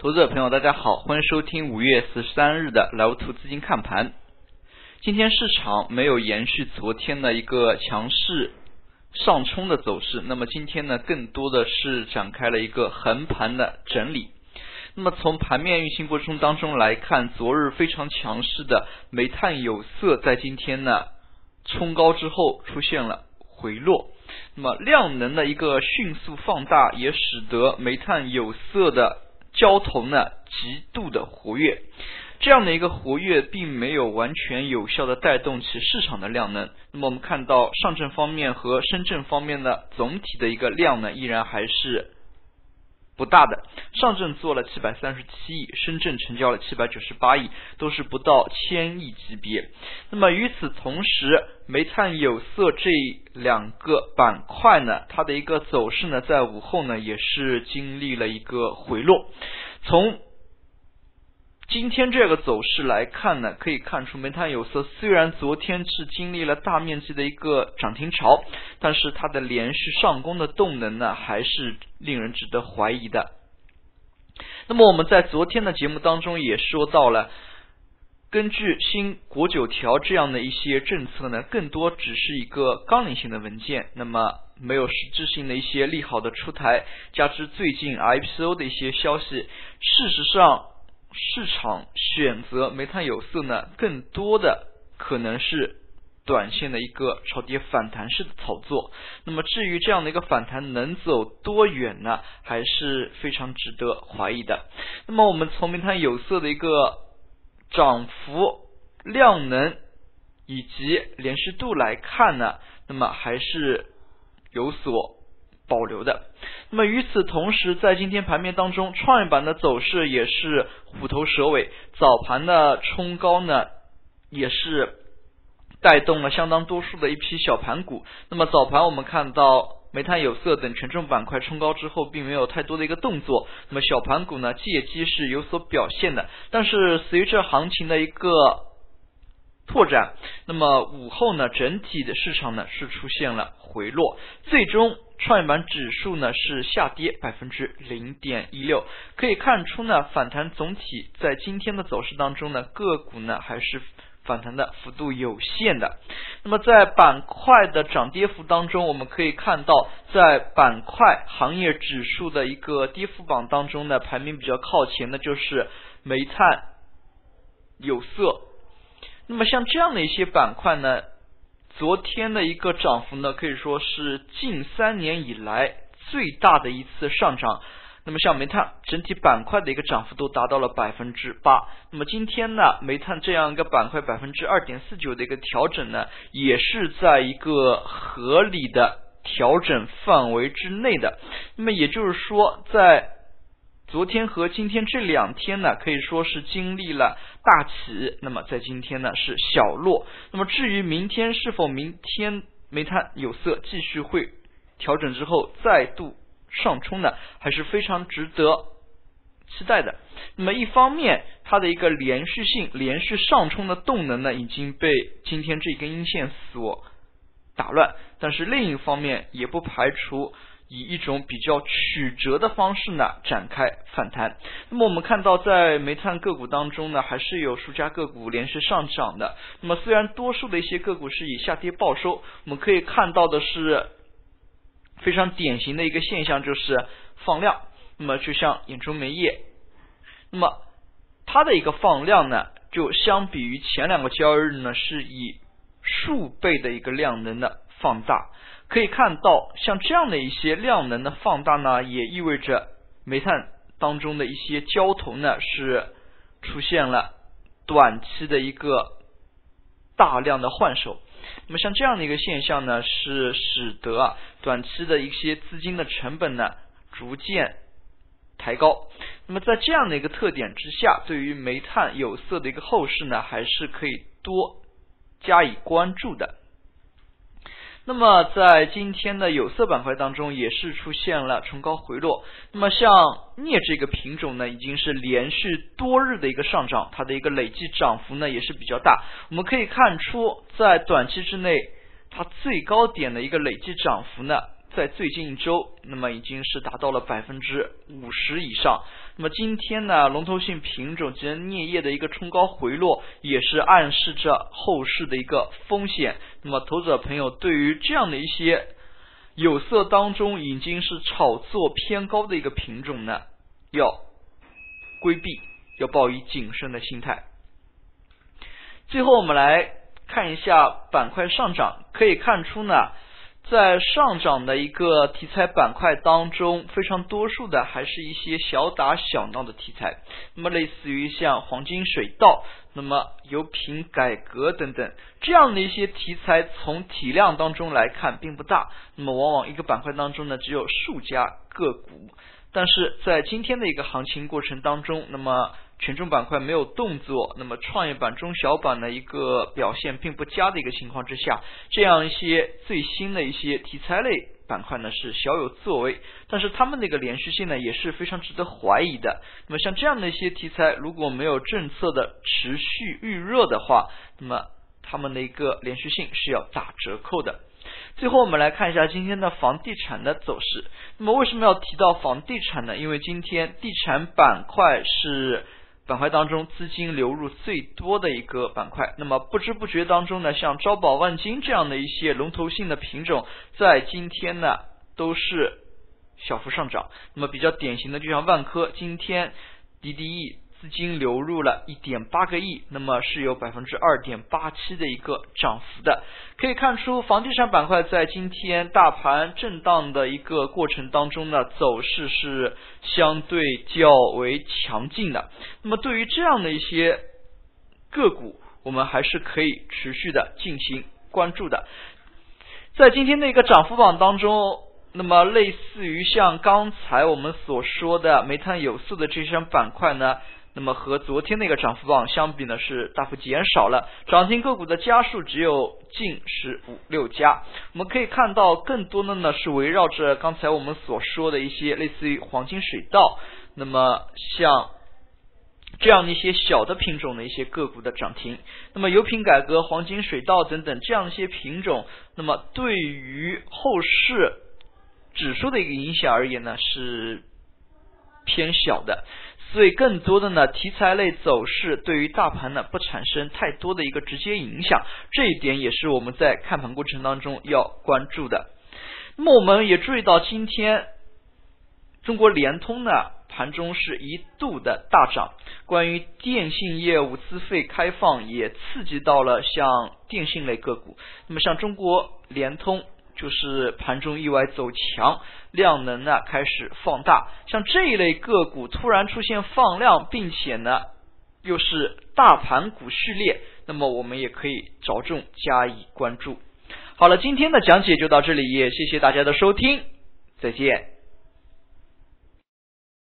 投资者朋友，大家好，欢迎收听五月十三日的莱芜图资金看盘。今天市场没有延续昨天的一个强势上冲的走势，那么今天呢，更多的是展开了一个横盘的整理。那么从盘面运行过程当中来看，昨日非常强势的煤炭有色在今天呢冲高之后出现了回落，那么量能的一个迅速放大，也使得煤炭有色的。交投呢极度的活跃，这样的一个活跃并没有完全有效的带动其市场的量能。那么我们看到上证方面和深圳方面的总体的一个量呢，依然还是。不大的，上证做了七百三十七亿，深圳成交了七百九十八亿，都是不到千亿级别。那么与此同时，煤炭有色这两个板块呢，它的一个走势呢，在午后呢也是经历了一个回落，从。今天这个走势来看呢，可以看出煤炭有色虽然昨天是经历了大面积的一个涨停潮，但是它的连续上攻的动能呢，还是令人值得怀疑的。那么我们在昨天的节目当中也说到了，根据新国九条这样的一些政策呢，更多只是一个纲领性的文件，那么没有实质性的一些利好的出台，加之最近 IPO 的一些消息，事实上。市场选择煤炭有色呢，更多的可能是短线的一个超跌反弹式的炒作。那么至于这样的一个反弹能走多远呢，还是非常值得怀疑的。那么我们从煤炭有色的一个涨幅、量能以及连续度来看呢，那么还是有所。保留的。那么与此同时，在今天盘面当中，创业板的走势也是虎头蛇尾，早盘的冲高呢，也是带动了相当多数的一批小盘股。那么早盘我们看到煤炭有色等权重板块冲高之后，并没有太多的一个动作。那么小盘股呢，借机是有所表现的。但是随着行情的一个拓展，那么午后呢，整体的市场呢是出现了回落，最终。创业板指数呢是下跌百分之零点一六，可以看出呢反弹总体在今天的走势当中呢个股呢还是反弹的幅度有限的。那么在板块的涨跌幅当中，我们可以看到在板块行业指数的一个跌幅榜当中呢排名比较靠前的就是煤炭、有色。那么像这样的一些板块呢。昨天的一个涨幅呢，可以说是近三年以来最大的一次上涨。那么像煤炭整体板块的一个涨幅都达到了百分之八。那么今天呢，煤炭这样一个板块百分之二点四九的一个调整呢，也是在一个合理的调整范围之内的。那么也就是说，在昨天和今天这两天呢，可以说是经历了大起，那么在今天呢是小落。那么至于明天是否明天煤炭有色继续会调整之后再度上冲呢，还是非常值得期待的。那么一方面，它的一个连续性、连续上冲的动能呢已经被今天这根阴线所打乱，但是另一方面也不排除。以一种比较曲折的方式呢展开反弹。那么我们看到，在煤炭个股当中呢，还是有数家个股连续上涨的。那么虽然多数的一些个股是以下跌报收，我们可以看到的是非常典型的一个现象，就是放量。那么就像兖州煤业，那么它的一个放量呢，就相比于前两个交易日呢，是以数倍的一个量能的放大。可以看到，像这样的一些量能的放大呢，也意味着煤炭当中的一些交投呢是出现了短期的一个大量的换手。那么像这样的一个现象呢，是使得啊短期的一些资金的成本呢逐渐抬高。那么在这样的一个特点之下，对于煤炭有色的一个后市呢，还是可以多加以关注的。那么在今天的有色板块当中，也是出现了冲高回落。那么像镍这个品种呢，已经是连续多日的一个上涨，它的一个累计涨幅呢也是比较大。我们可以看出，在短期之内，它最高点的一个累计涨幅呢，在最近一周，那么已经是达到了百分之五十以上。那么今天呢，龙头性品种及镍业的一个冲高回落，也是暗示着后市的一个风险。那么投资者朋友对于这样的一些有色当中已经是炒作偏高的一个品种呢，要规避，要抱以谨慎的心态。最后我们来看一下板块上涨，可以看出呢。在上涨的一个题材板块当中，非常多数的还是一些小打小闹的题材。那么，类似于像黄金水稻、那么油品改革等等这样的一些题材，从体量当中来看并不大。那么，往往一个板块当中呢，只有数家个股。但是在今天的一个行情过程当中，那么。权重板块没有动作，那么创业板、中小板的一个表现并不佳的一个情况之下，这样一些最新的一些题材类板块呢是小有作为，但是他们的一个连续性呢也是非常值得怀疑的。那么像这样的一些题材，如果没有政策的持续预热的话，那么他们的一个连续性是要打折扣的。最后我们来看一下今天的房地产的走势。那么为什么要提到房地产呢？因为今天地产板块是。板块当中资金流入最多的一个板块，那么不知不觉当中呢，像招宝万金这样的一些龙头性的品种，在今天呢都是小幅上涨。那么比较典型的就像万科，今天 DDE。资金流入了一点八个亿，那么是有百分之二点八七的一个涨幅的。可以看出，房地产板块在今天大盘震荡的一个过程当中呢，走势是相对较为强劲的。那么对于这样的一些个股，我们还是可以持续的进行关注的。在今天的一个涨幅榜当中，那么类似于像刚才我们所说的煤炭、有色的这些板块呢。那么和昨天那个涨幅榜相比呢，是大幅减少了，涨停个股的家数只有近十五六家。我们可以看到，更多的呢是围绕着刚才我们所说的一些类似于黄金水稻，那么像这样的一些小的品种的一些个股的涨停。那么油品改革、黄金水稻等等这样一些品种，那么对于后市指数的一个影响而言呢，是偏小的。所以，更多的呢，题材类走势对于大盘呢不产生太多的一个直接影响，这一点也是我们在看盘过程当中要关注的。那么，我们也注意到，今天中国联通呢盘中是一度的大涨，关于电信业务资费开放也刺激到了像电信类个股。那么，像中国联通。就是盘中意外走强，量能呢开始放大，像这一类个股突然出现放量，并且呢又是大盘股序列，那么我们也可以着重加以关注。好了，今天的讲解就到这里，也谢谢大家的收听，再见。